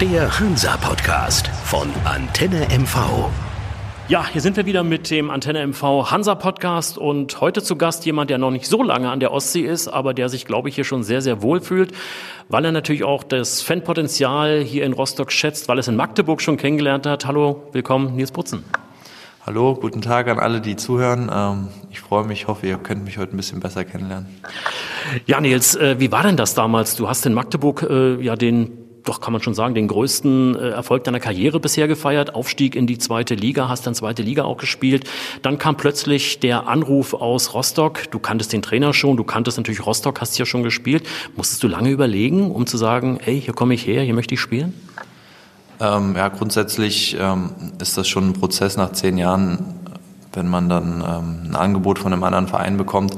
Der Hansa-Podcast von Antenne MV. Ja, hier sind wir wieder mit dem Antenne MV Hansa Podcast und heute zu Gast jemand, der noch nicht so lange an der Ostsee ist, aber der sich, glaube ich, hier schon sehr, sehr wohl fühlt, weil er natürlich auch das Fanpotenzial hier in Rostock schätzt, weil er es in Magdeburg schon kennengelernt hat. Hallo, willkommen, Nils Butzen. Hallo, guten Tag an alle, die zuhören. Ähm, ich freue mich, hoffe, ihr könnt mich heute ein bisschen besser kennenlernen. Ja, Nils, äh, wie war denn das damals? Du hast in Magdeburg äh, ja den doch kann man schon sagen, den größten äh, Erfolg deiner Karriere bisher gefeiert. Aufstieg in die zweite Liga, hast dann zweite Liga auch gespielt. Dann kam plötzlich der Anruf aus Rostock. Du kanntest den Trainer schon, du kanntest natürlich Rostock, hast ja schon gespielt. Musstest du lange überlegen, um zu sagen, hey, hier komme ich her, hier möchte ich spielen? Ähm, ja, grundsätzlich ähm, ist das schon ein Prozess nach zehn Jahren, wenn man dann ähm, ein Angebot von einem anderen Verein bekommt,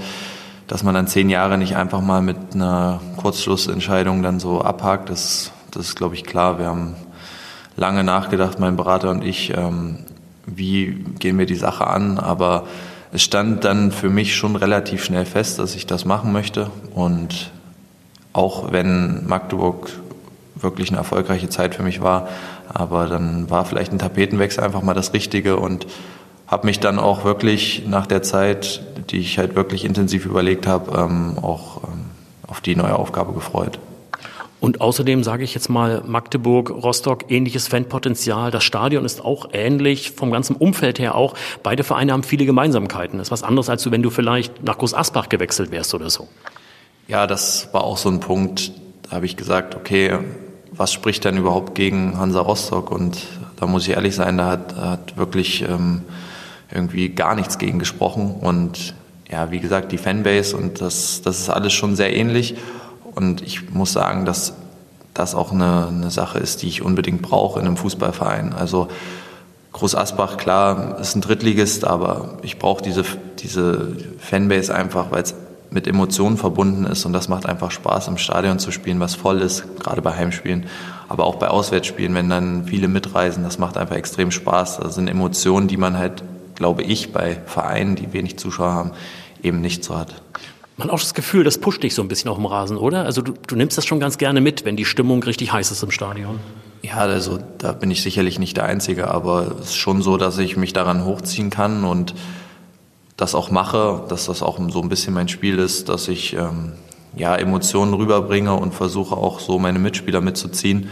dass man dann zehn Jahre nicht einfach mal mit einer Kurzschlussentscheidung dann so abhakt. Das das ist, glaube ich, klar. Wir haben lange nachgedacht, mein Berater und ich, ähm, wie gehen wir die Sache an. Aber es stand dann für mich schon relativ schnell fest, dass ich das machen möchte. Und auch wenn Magdeburg wirklich eine erfolgreiche Zeit für mich war, aber dann war vielleicht ein Tapetenwechsel einfach mal das Richtige und habe mich dann auch wirklich nach der Zeit, die ich halt wirklich intensiv überlegt habe, ähm, auch ähm, auf die neue Aufgabe gefreut. Und außerdem sage ich jetzt mal Magdeburg, Rostock, ähnliches Fanpotenzial. Das Stadion ist auch ähnlich, vom ganzen Umfeld her auch. Beide Vereine haben viele Gemeinsamkeiten. Das ist was anderes, als wenn du vielleicht nach Groß Asbach gewechselt wärst oder so. Ja, das war auch so ein Punkt. Da habe ich gesagt, okay, was spricht denn überhaupt gegen Hansa Rostock? Und da muss ich ehrlich sein, da hat, hat wirklich ähm, irgendwie gar nichts gegen gesprochen. Und ja, wie gesagt, die Fanbase und das, das ist alles schon sehr ähnlich. Und ich muss sagen, dass das auch eine, eine Sache ist, die ich unbedingt brauche in einem Fußballverein. Also Groß Asbach, klar, ist ein Drittligist, aber ich brauche diese, diese Fanbase einfach, weil es mit Emotionen verbunden ist und das macht einfach Spaß, im Stadion zu spielen, was voll ist, gerade bei Heimspielen, aber auch bei Auswärtsspielen, wenn dann viele mitreisen, das macht einfach extrem Spaß. Das sind Emotionen, die man halt, glaube ich, bei Vereinen, die wenig Zuschauer haben, eben nicht so hat. Man auch das Gefühl, das pusht dich so ein bisschen auf dem Rasen, oder? Also du, du nimmst das schon ganz gerne mit, wenn die Stimmung richtig heiß ist im Stadion. Ja, also da bin ich sicherlich nicht der Einzige, aber es ist schon so, dass ich mich daran hochziehen kann und das auch mache, dass das auch so ein bisschen mein Spiel ist, dass ich ähm, ja, Emotionen rüberbringe und versuche auch so meine Mitspieler mitzuziehen.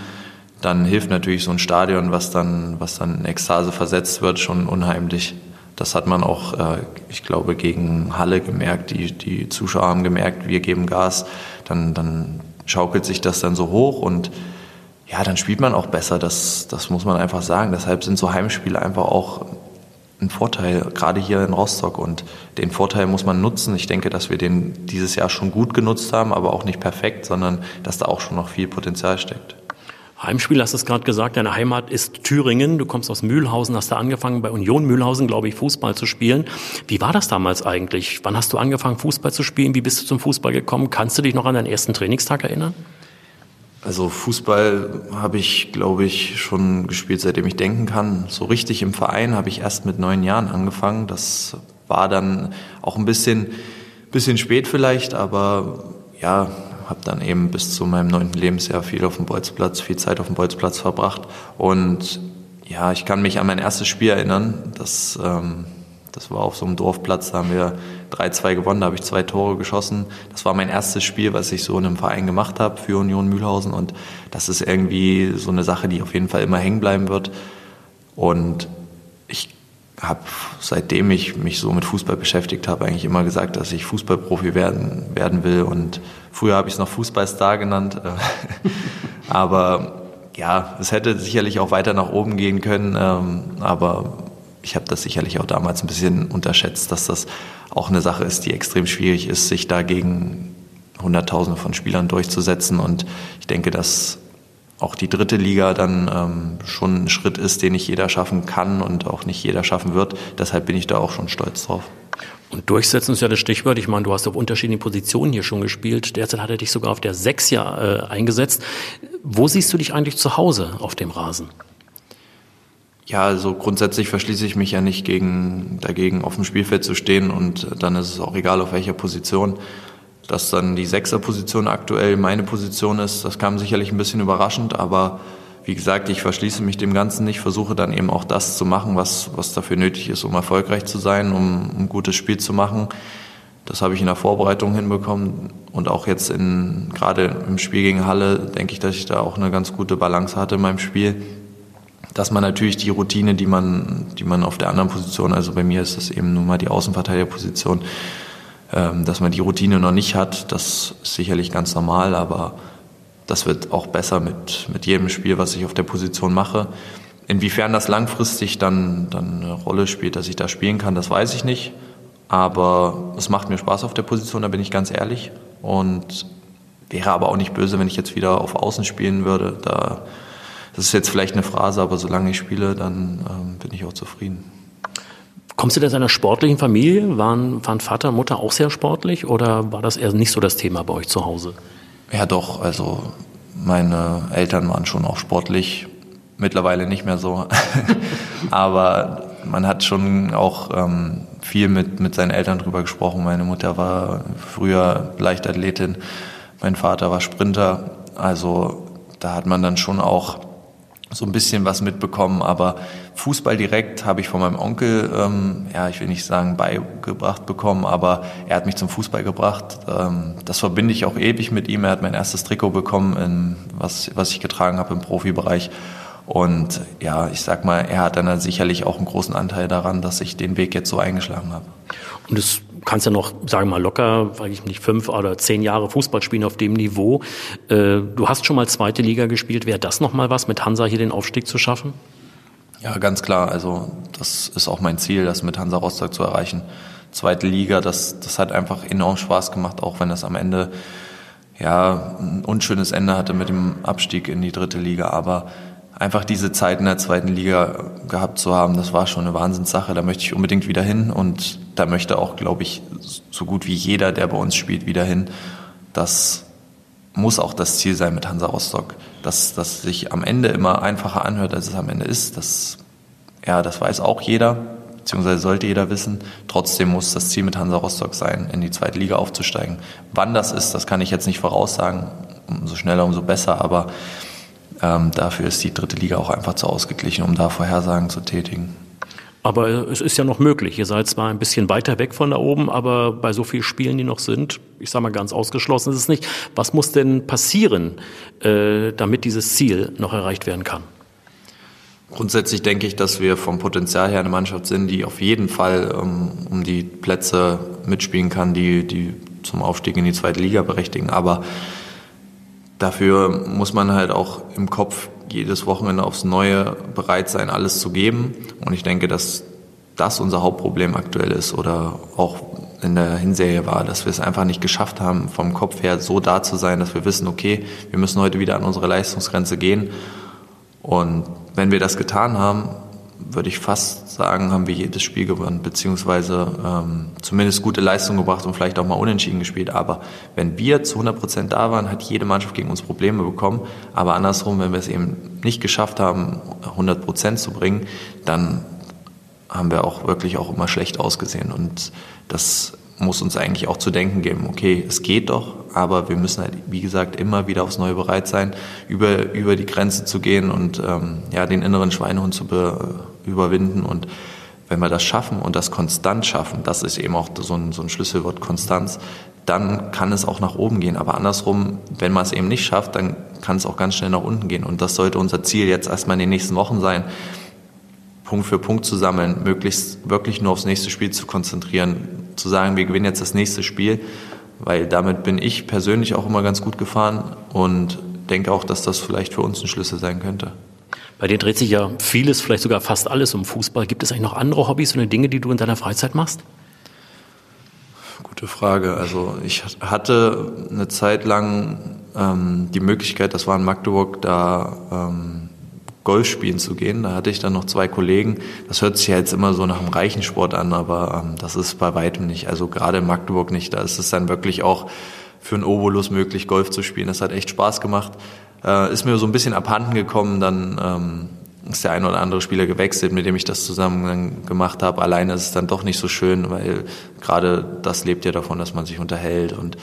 Dann hilft natürlich so ein Stadion, was dann, was dann in Ekstase versetzt wird, schon unheimlich. Das hat man auch, äh, ich glaube, gegen Halle gemerkt. Die, die Zuschauer haben gemerkt, wir geben Gas. Dann, dann schaukelt sich das dann so hoch und ja, dann spielt man auch besser. Das, das muss man einfach sagen. Deshalb sind so Heimspiele einfach auch ein Vorteil, gerade hier in Rostock. Und den Vorteil muss man nutzen. Ich denke, dass wir den dieses Jahr schon gut genutzt haben, aber auch nicht perfekt, sondern dass da auch schon noch viel Potenzial steckt. Heimspiel, hast du es gerade gesagt, deine Heimat ist Thüringen. Du kommst aus Mühlhausen, hast da angefangen, bei Union Mühlhausen, glaube ich, Fußball zu spielen. Wie war das damals eigentlich? Wann hast du angefangen, Fußball zu spielen? Wie bist du zum Fußball gekommen? Kannst du dich noch an deinen ersten Trainingstag erinnern? Also Fußball habe ich, glaube ich, schon gespielt, seitdem ich denken kann. So richtig im Verein habe ich erst mit neun Jahren angefangen. Das war dann auch ein bisschen, bisschen spät vielleicht, aber ja, habe dann eben bis zu meinem neunten Lebensjahr viel auf dem Bolzplatz, viel Zeit auf dem Bolzplatz verbracht. Und ja, ich kann mich an mein erstes Spiel erinnern. Das, ähm, das war auf so einem Dorfplatz, da haben wir 3-2 gewonnen, da habe ich zwei Tore geschossen. Das war mein erstes Spiel, was ich so in einem Verein gemacht habe für Union Mühlhausen. Und das ist irgendwie so eine Sache, die auf jeden Fall immer hängen bleiben wird. Und ich habe, seitdem ich mich so mit Fußball beschäftigt habe, eigentlich immer gesagt, dass ich Fußballprofi werden, werden will. Und früher habe ich es noch Fußballstar genannt. aber ja, es hätte sicherlich auch weiter nach oben gehen können. Ähm, aber ich habe das sicherlich auch damals ein bisschen unterschätzt, dass das auch eine Sache ist, die extrem schwierig ist, sich dagegen Hunderttausende von Spielern durchzusetzen. Und ich denke, dass auch die dritte Liga dann ähm, schon ein Schritt ist, den nicht jeder schaffen kann und auch nicht jeder schaffen wird. Deshalb bin ich da auch schon stolz drauf. Und durchsetzen ist ja das Stichwort. Ich meine, du hast auf unterschiedlichen Positionen hier schon gespielt. Derzeit hat er dich sogar auf der Sechs ja äh, eingesetzt. Wo siehst du dich eigentlich zu Hause auf dem Rasen? Ja, also grundsätzlich verschließe ich mich ja nicht gegen, dagegen, auf dem Spielfeld zu stehen und dann ist es auch egal, auf welcher Position. Dass dann die Sechserposition aktuell meine Position ist, das kam sicherlich ein bisschen überraschend, aber wie gesagt, ich verschließe mich dem Ganzen nicht, versuche dann eben auch das zu machen, was, was dafür nötig ist, um erfolgreich zu sein, um ein gutes Spiel zu machen. Das habe ich in der Vorbereitung hinbekommen und auch jetzt in, gerade im Spiel gegen Halle denke ich, dass ich da auch eine ganz gute Balance hatte in meinem Spiel. Dass man natürlich die Routine, die man, die man auf der anderen Position, also bei mir ist das eben nun mal die Außenverteidigerposition, dass man die Routine noch nicht hat, das ist sicherlich ganz normal, aber das wird auch besser mit, mit jedem Spiel, was ich auf der Position mache. Inwiefern das langfristig dann, dann eine Rolle spielt, dass ich da spielen kann, das weiß ich nicht. Aber es macht mir Spaß auf der Position, da bin ich ganz ehrlich. Und wäre aber auch nicht böse, wenn ich jetzt wieder auf Außen spielen würde. Da, das ist jetzt vielleicht eine Phrase, aber solange ich spiele, dann ähm, bin ich auch zufrieden. Kommst du aus einer sportlichen Familie? Waren, waren Vater und Mutter auch sehr sportlich oder war das eher nicht so das Thema bei euch zu Hause? Ja, doch. Also meine Eltern waren schon auch sportlich. Mittlerweile nicht mehr so. Aber man hat schon auch ähm, viel mit, mit seinen Eltern drüber gesprochen. Meine Mutter war früher Leichtathletin, mein Vater war Sprinter. Also da hat man dann schon auch so ein bisschen was mitbekommen, aber Fußball direkt habe ich von meinem Onkel, ähm, ja, ich will nicht sagen beigebracht bekommen, aber er hat mich zum Fußball gebracht. Ähm, das verbinde ich auch ewig mit ihm. Er hat mein erstes Trikot bekommen, in, was, was ich getragen habe im Profibereich. Und ja, ich sag mal, er hat dann sicherlich auch einen großen Anteil daran, dass ich den Weg jetzt so eingeschlagen habe. Und das kannst ja noch, sagen wir mal, locker, weiß ich nicht, fünf oder zehn Jahre Fußball spielen auf dem Niveau. Äh, du hast schon mal zweite Liga gespielt. Wäre das noch mal was, mit Hansa hier den Aufstieg zu schaffen? Ja, ganz klar. Also das ist auch mein Ziel, das mit Hansa Rostock zu erreichen. Zweite Liga, das, das hat einfach enorm Spaß gemacht, auch wenn das am Ende ja ein unschönes Ende hatte mit dem Abstieg in die dritte Liga. Aber einfach diese Zeit in der zweiten Liga gehabt zu haben, das war schon eine Wahnsinnssache. Da möchte ich unbedingt wieder hin und da möchte auch, glaube ich, so gut wie jeder, der bei uns spielt, wieder hin. Das muss auch das Ziel sein mit Hansa Rostock. Dass das sich am Ende immer einfacher anhört, als es am Ende ist, das, ja, das weiß auch jeder, beziehungsweise sollte jeder wissen. Trotzdem muss das Ziel mit Hansa Rostock sein, in die zweite Liga aufzusteigen. Wann das ist, das kann ich jetzt nicht voraussagen. Umso schneller, umso besser, aber ähm, dafür ist die dritte Liga auch einfach zu ausgeglichen, um da Vorhersagen zu tätigen. Aber es ist ja noch möglich. Ihr seid zwar ein bisschen weiter weg von da oben, aber bei so vielen Spielen, die noch sind, ich sage mal ganz ausgeschlossen ist es nicht. Was muss denn passieren, äh, damit dieses Ziel noch erreicht werden kann? Grundsätzlich denke ich, dass wir vom Potenzial her eine Mannschaft sind, die auf jeden Fall ähm, um die Plätze mitspielen kann, die, die zum Aufstieg in die zweite Liga berechtigen. Aber dafür muss man halt auch im Kopf jedes Wochenende aufs Neue bereit sein, alles zu geben. Und ich denke, dass das unser Hauptproblem aktuell ist oder auch in der Hinserie war, dass wir es einfach nicht geschafft haben, vom Kopf her so da zu sein, dass wir wissen, okay, wir müssen heute wieder an unsere Leistungsgrenze gehen. Und wenn wir das getan haben, würde ich fast sagen, haben wir jedes Spiel gewonnen, beziehungsweise ähm, zumindest gute Leistung gebracht und vielleicht auch mal unentschieden gespielt. Aber wenn wir zu 100 Prozent da waren, hat jede Mannschaft gegen uns Probleme bekommen. Aber andersrum, wenn wir es eben nicht geschafft haben, 100 Prozent zu bringen, dann haben wir auch wirklich auch immer schlecht ausgesehen. Und das muss uns eigentlich auch zu denken geben, okay, es geht doch, aber wir müssen halt, wie gesagt, immer wieder aufs Neue bereit sein, über, über die Grenze zu gehen und ähm, ja, den inneren Schweinehund zu be, überwinden. Und wenn wir das schaffen und das konstant schaffen, das ist eben auch so ein, so ein Schlüsselwort Konstanz, dann kann es auch nach oben gehen. Aber andersrum, wenn man es eben nicht schafft, dann kann es auch ganz schnell nach unten gehen. Und das sollte unser Ziel jetzt erstmal in den nächsten Wochen sein, Punkt für Punkt zu sammeln, möglichst wirklich nur aufs nächste Spiel zu konzentrieren, zu sagen, wir gewinnen jetzt das nächste Spiel, weil damit bin ich persönlich auch immer ganz gut gefahren und denke auch, dass das vielleicht für uns ein Schlüssel sein könnte. Bei dir dreht sich ja vieles, vielleicht sogar fast alles um Fußball. Gibt es eigentlich noch andere Hobbys oder Dinge, die du in deiner Freizeit machst? Gute Frage. Also ich hatte eine Zeit lang ähm, die Möglichkeit, das war in Magdeburg, da ähm, Golf spielen zu gehen. Da hatte ich dann noch zwei Kollegen. Das hört sich ja jetzt immer so nach einem reichen Sport an, aber ähm, das ist bei weitem nicht. Also gerade in Magdeburg nicht. Da ist es dann wirklich auch für einen Obolus möglich, Golf zu spielen. Das hat echt Spaß gemacht. Äh, ist mir so ein bisschen abhanden gekommen. Dann ähm, ist der ein oder andere Spieler gewechselt, mit dem ich das zusammen gemacht habe. Alleine ist es dann doch nicht so schön, weil gerade das lebt ja davon, dass man sich unterhält. Und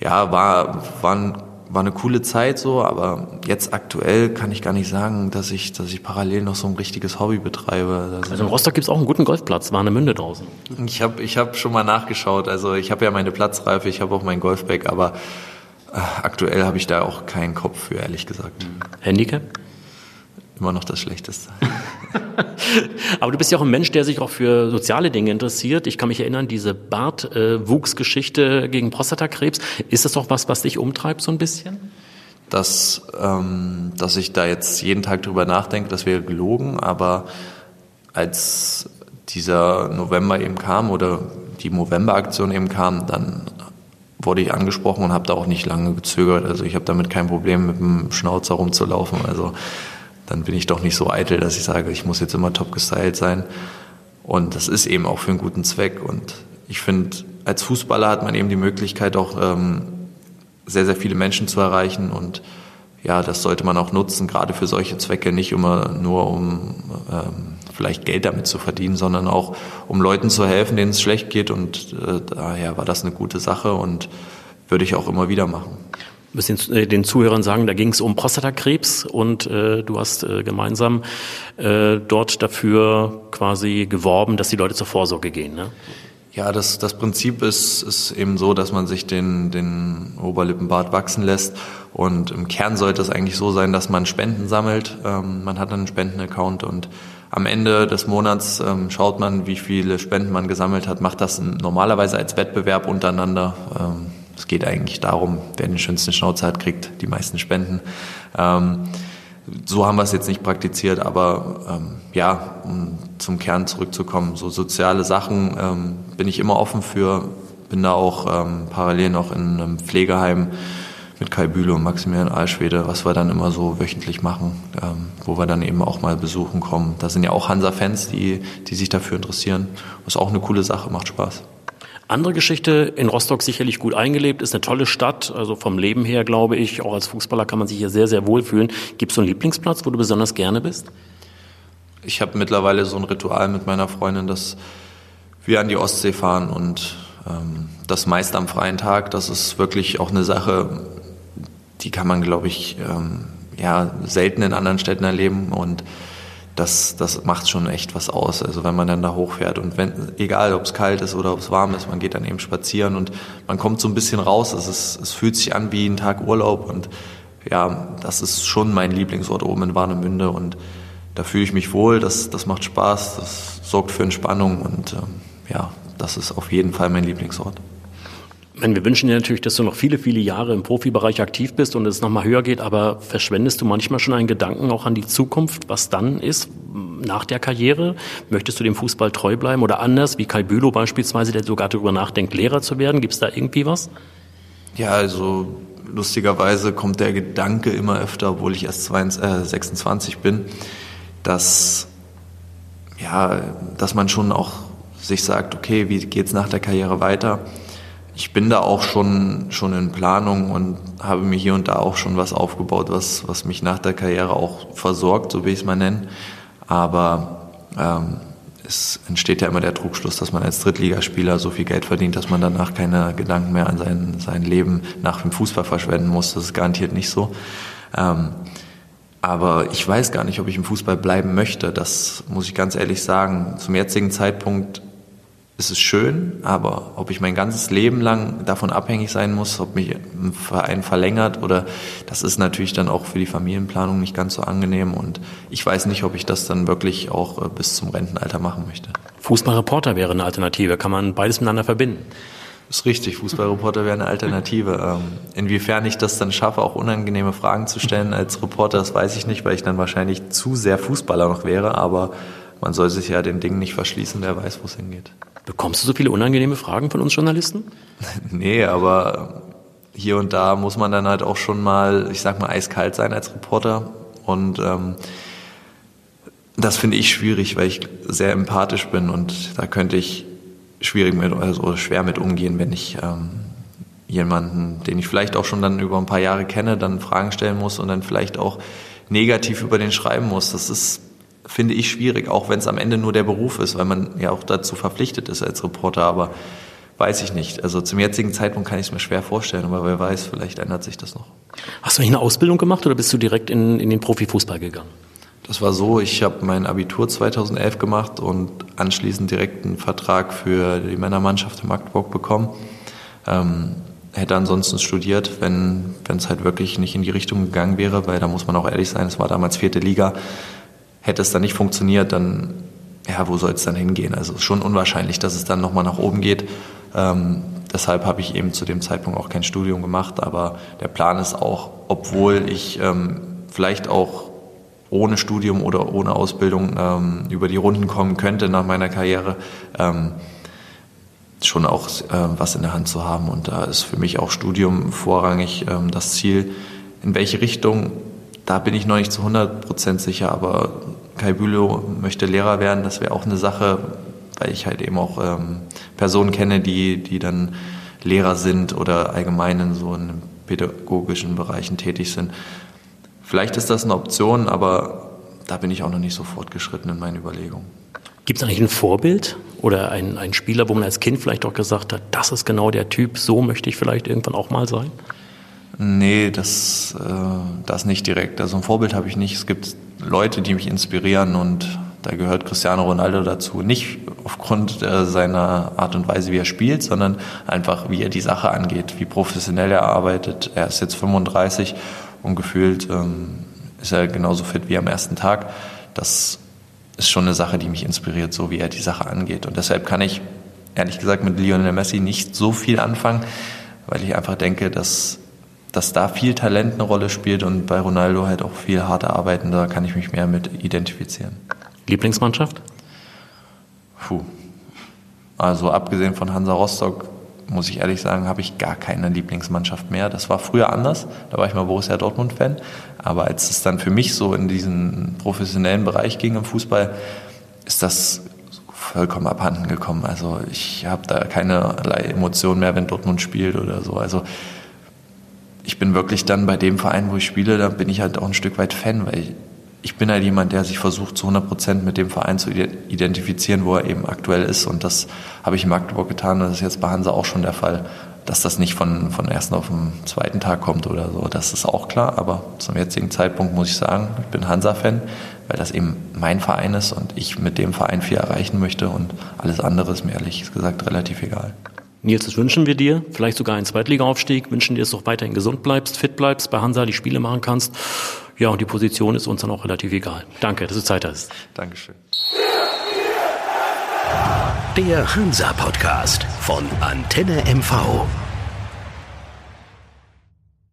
ja, war, war ein war eine coole Zeit so, aber jetzt aktuell kann ich gar nicht sagen, dass ich, dass ich parallel noch so ein richtiges Hobby betreibe. Also, also in Rostock gibt es auch einen guten Golfplatz, Warnemünde draußen. Ich habe ich hab schon mal nachgeschaut, also ich habe ja meine Platzreife, ich habe auch mein Golfbag, aber äh, aktuell habe ich da auch keinen Kopf für, ehrlich gesagt. Handicap? Immer noch das Schlechteste. Aber du bist ja auch ein Mensch, der sich auch für soziale Dinge interessiert. Ich kann mich erinnern, diese Bartwuchsgeschichte gegen Prostatakrebs. Ist das doch was, was dich umtreibt so ein bisschen? Dass, ähm, dass ich da jetzt jeden Tag drüber nachdenke, das wäre gelogen. Aber als dieser November eben kam oder die November-Aktion eben kam, dann wurde ich angesprochen und habe da auch nicht lange gezögert. Also ich habe damit kein Problem, mit dem Schnauzer rumzulaufen. Also dann bin ich doch nicht so eitel, dass ich sage, ich muss jetzt immer top gestylt sein. Und das ist eben auch für einen guten Zweck. Und ich finde, als Fußballer hat man eben die Möglichkeit, auch ähm, sehr, sehr viele Menschen zu erreichen. Und ja, das sollte man auch nutzen, gerade für solche Zwecke, nicht immer nur um ähm, vielleicht Geld damit zu verdienen, sondern auch um Leuten zu helfen, denen es schlecht geht. Und äh, daher war das eine gute Sache und würde ich auch immer wieder machen müssen äh, den Zuhörern sagen, da ging es um Prostatakrebs und äh, du hast äh, gemeinsam äh, dort dafür quasi geworben, dass die Leute zur Vorsorge gehen. Ne? Ja, das, das Prinzip ist, ist eben so, dass man sich den, den Oberlippenbart wachsen lässt. Und im Kern sollte es eigentlich so sein, dass man Spenden sammelt. Ähm, man hat einen Spendenaccount und am Ende des Monats ähm, schaut man, wie viele Spenden man gesammelt hat, macht das normalerweise als Wettbewerb untereinander. Ähm, es geht eigentlich darum, wer den schönsten Schnauzer hat, kriegt die meisten Spenden. Ähm, so haben wir es jetzt nicht praktiziert, aber ähm, ja, um zum Kern zurückzukommen, so soziale Sachen ähm, bin ich immer offen für, bin da auch ähm, parallel noch in einem Pflegeheim mit Kai Bühle und Maximilian Alschwede, was wir dann immer so wöchentlich machen, ähm, wo wir dann eben auch mal besuchen kommen. Da sind ja auch Hansa-Fans, die, die sich dafür interessieren. Ist auch eine coole Sache, macht Spaß. Andere Geschichte, in Rostock sicherlich gut eingelebt, ist eine tolle Stadt, also vom Leben her glaube ich, auch als Fußballer kann man sich hier sehr, sehr wohlfühlen. Gibt es so einen Lieblingsplatz, wo du besonders gerne bist? Ich habe mittlerweile so ein Ritual mit meiner Freundin, dass wir an die Ostsee fahren und ähm, das meist am freien Tag. Das ist wirklich auch eine Sache, die kann man, glaube ich, ähm, ja, selten in anderen Städten erleben und das, das macht schon echt was aus. Also wenn man dann da hochfährt und wenn, egal ob es kalt ist oder ob es warm ist, man geht dann eben spazieren und man kommt so ein bisschen raus. Es, ist, es fühlt sich an wie ein Tag Urlaub und ja, das ist schon mein Lieblingsort oben in Warnemünde und da fühle ich mich wohl, das, das macht Spaß, das sorgt für Entspannung und ähm, ja, das ist auf jeden Fall mein Lieblingsort. Wir wünschen dir natürlich, dass du noch viele, viele Jahre im Profibereich aktiv bist und es nochmal höher geht, aber verschwendest du manchmal schon einen Gedanken auch an die Zukunft, was dann ist nach der Karriere? Möchtest du dem Fußball treu bleiben oder anders, wie Kai Bülow beispielsweise, der sogar darüber nachdenkt, Lehrer zu werden? Gibt es da irgendwie was? Ja, also lustigerweise kommt der Gedanke immer öfter, obwohl ich erst 26 äh, bin, dass, ja, dass man schon auch sich sagt, okay, wie geht's nach der Karriere weiter? Ich bin da auch schon, schon in Planung und habe mir hier und da auch schon was aufgebaut, was, was mich nach der Karriere auch versorgt, so wie ich es mal nenne. Aber ähm, es entsteht ja immer der Trugschluss, dass man als Drittligaspieler so viel Geld verdient, dass man danach keine Gedanken mehr an sein, sein Leben nach dem Fußball verschwenden muss. Das ist garantiert nicht so. Ähm, aber ich weiß gar nicht, ob ich im Fußball bleiben möchte. Das muss ich ganz ehrlich sagen. Zum jetzigen Zeitpunkt es ist schön, aber ob ich mein ganzes Leben lang davon abhängig sein muss, ob mich ein Verein verlängert oder das ist natürlich dann auch für die Familienplanung nicht ganz so angenehm und ich weiß nicht, ob ich das dann wirklich auch äh, bis zum Rentenalter machen möchte. Fußballreporter wäre eine Alternative, kann man beides miteinander verbinden? Das ist richtig, Fußballreporter wäre eine Alternative. Ähm, inwiefern ich das dann schaffe, auch unangenehme Fragen zu stellen als Reporter, das weiß ich nicht, weil ich dann wahrscheinlich zu sehr Fußballer noch wäre, aber man soll sich ja den Dingen nicht verschließen, wer weiß, wo es hingeht. Bekommst du so viele unangenehme Fragen von uns Journalisten? nee, aber hier und da muss man dann halt auch schon mal, ich sag mal, eiskalt sein als Reporter. Und ähm, das finde ich schwierig, weil ich sehr empathisch bin und da könnte ich schwierig mit, also schwer mit umgehen, wenn ich ähm, jemanden, den ich vielleicht auch schon dann über ein paar Jahre kenne, dann Fragen stellen muss und dann vielleicht auch negativ über den schreiben muss. Das ist finde ich schwierig, auch wenn es am Ende nur der Beruf ist, weil man ja auch dazu verpflichtet ist als Reporter. Aber weiß ich nicht. Also zum jetzigen Zeitpunkt kann ich es mir schwer vorstellen, aber wer weiß, vielleicht ändert sich das noch. Hast du nicht eine Ausbildung gemacht oder bist du direkt in, in den Profifußball gegangen? Das war so, ich habe mein Abitur 2011 gemacht und anschließend direkt einen Vertrag für die Männermannschaft in Magdeburg bekommen. Ähm, hätte ansonsten studiert, wenn es halt wirklich nicht in die Richtung gegangen wäre, weil da muss man auch ehrlich sein, es war damals vierte Liga. Hätte es dann nicht funktioniert, dann, ja, wo soll es dann hingehen? Also es ist schon unwahrscheinlich, dass es dann nochmal nach oben geht. Ähm, deshalb habe ich eben zu dem Zeitpunkt auch kein Studium gemacht, aber der Plan ist auch, obwohl ich ähm, vielleicht auch ohne Studium oder ohne Ausbildung ähm, über die Runden kommen könnte nach meiner Karriere, ähm, schon auch äh, was in der Hand zu haben. Und da ist für mich auch Studium vorrangig ähm, das Ziel. In welche Richtung, da bin ich noch nicht zu 100 Prozent sicher, aber Kai Bülow möchte Lehrer werden, das wäre auch eine Sache, weil ich halt eben auch ähm, Personen kenne, die, die dann Lehrer sind oder allgemein in so in pädagogischen Bereichen tätig sind. Vielleicht ist das eine Option, aber da bin ich auch noch nicht so fortgeschritten in meinen Überlegungen. Gibt es eigentlich ein Vorbild oder einen, einen Spieler, wo man als Kind vielleicht auch gesagt hat, das ist genau der Typ, so möchte ich vielleicht irgendwann auch mal sein? Nee, das, äh, das nicht direkt. Also ein Vorbild habe ich nicht. Es gibt Leute, die mich inspirieren und da gehört Cristiano Ronaldo dazu. Nicht aufgrund äh, seiner Art und Weise, wie er spielt, sondern einfach, wie er die Sache angeht, wie professionell er arbeitet. Er ist jetzt 35 und gefühlt ähm, ist er genauso fit wie am ersten Tag. Das ist schon eine Sache, die mich inspiriert, so wie er die Sache angeht. Und deshalb kann ich ehrlich gesagt mit Lionel Messi nicht so viel anfangen, weil ich einfach denke, dass, dass da viel Talent eine Rolle spielt und bei Ronaldo halt auch viel harte Arbeiten, da kann ich mich mehr mit identifizieren. Lieblingsmannschaft? Puh. Also abgesehen von Hansa Rostock muss ich ehrlich sagen, habe ich gar keine Lieblingsmannschaft mehr. Das war früher anders. Da war ich mal Borussia Dortmund-Fan. Aber als es dann für mich so in diesen professionellen Bereich ging im Fußball, ist das vollkommen abhanden gekommen. Also ich habe da keinerlei Emotionen mehr, wenn Dortmund spielt oder so. Also ich bin wirklich dann bei dem Verein, wo ich spiele, da bin ich halt auch ein Stück weit Fan, weil ich, ich bin halt jemand, der sich versucht, zu 100 Prozent mit dem Verein zu identifizieren, wo er eben aktuell ist. Und das habe ich in Magdeburg getan. Und das ist jetzt bei Hansa auch schon der Fall. Dass das nicht von, von ersten auf den zweiten Tag kommt oder so, das ist auch klar. Aber zum jetzigen Zeitpunkt muss ich sagen, ich bin Hansa-Fan, weil das eben mein Verein ist und ich mit dem Verein viel erreichen möchte. Und alles andere ist mir ehrlich gesagt relativ egal. Nils, das wünschen wir dir. Vielleicht sogar einen Zweitliga-Aufstieg. Wünschen dir, dass du auch weiterhin gesund bleibst, fit bleibst, bei Hansa die Spiele machen kannst. Ja, und die Position ist uns dann auch relativ egal. Danke, dass du Zeit hast. Dankeschön. Der Hansa-Podcast von Antenne MV.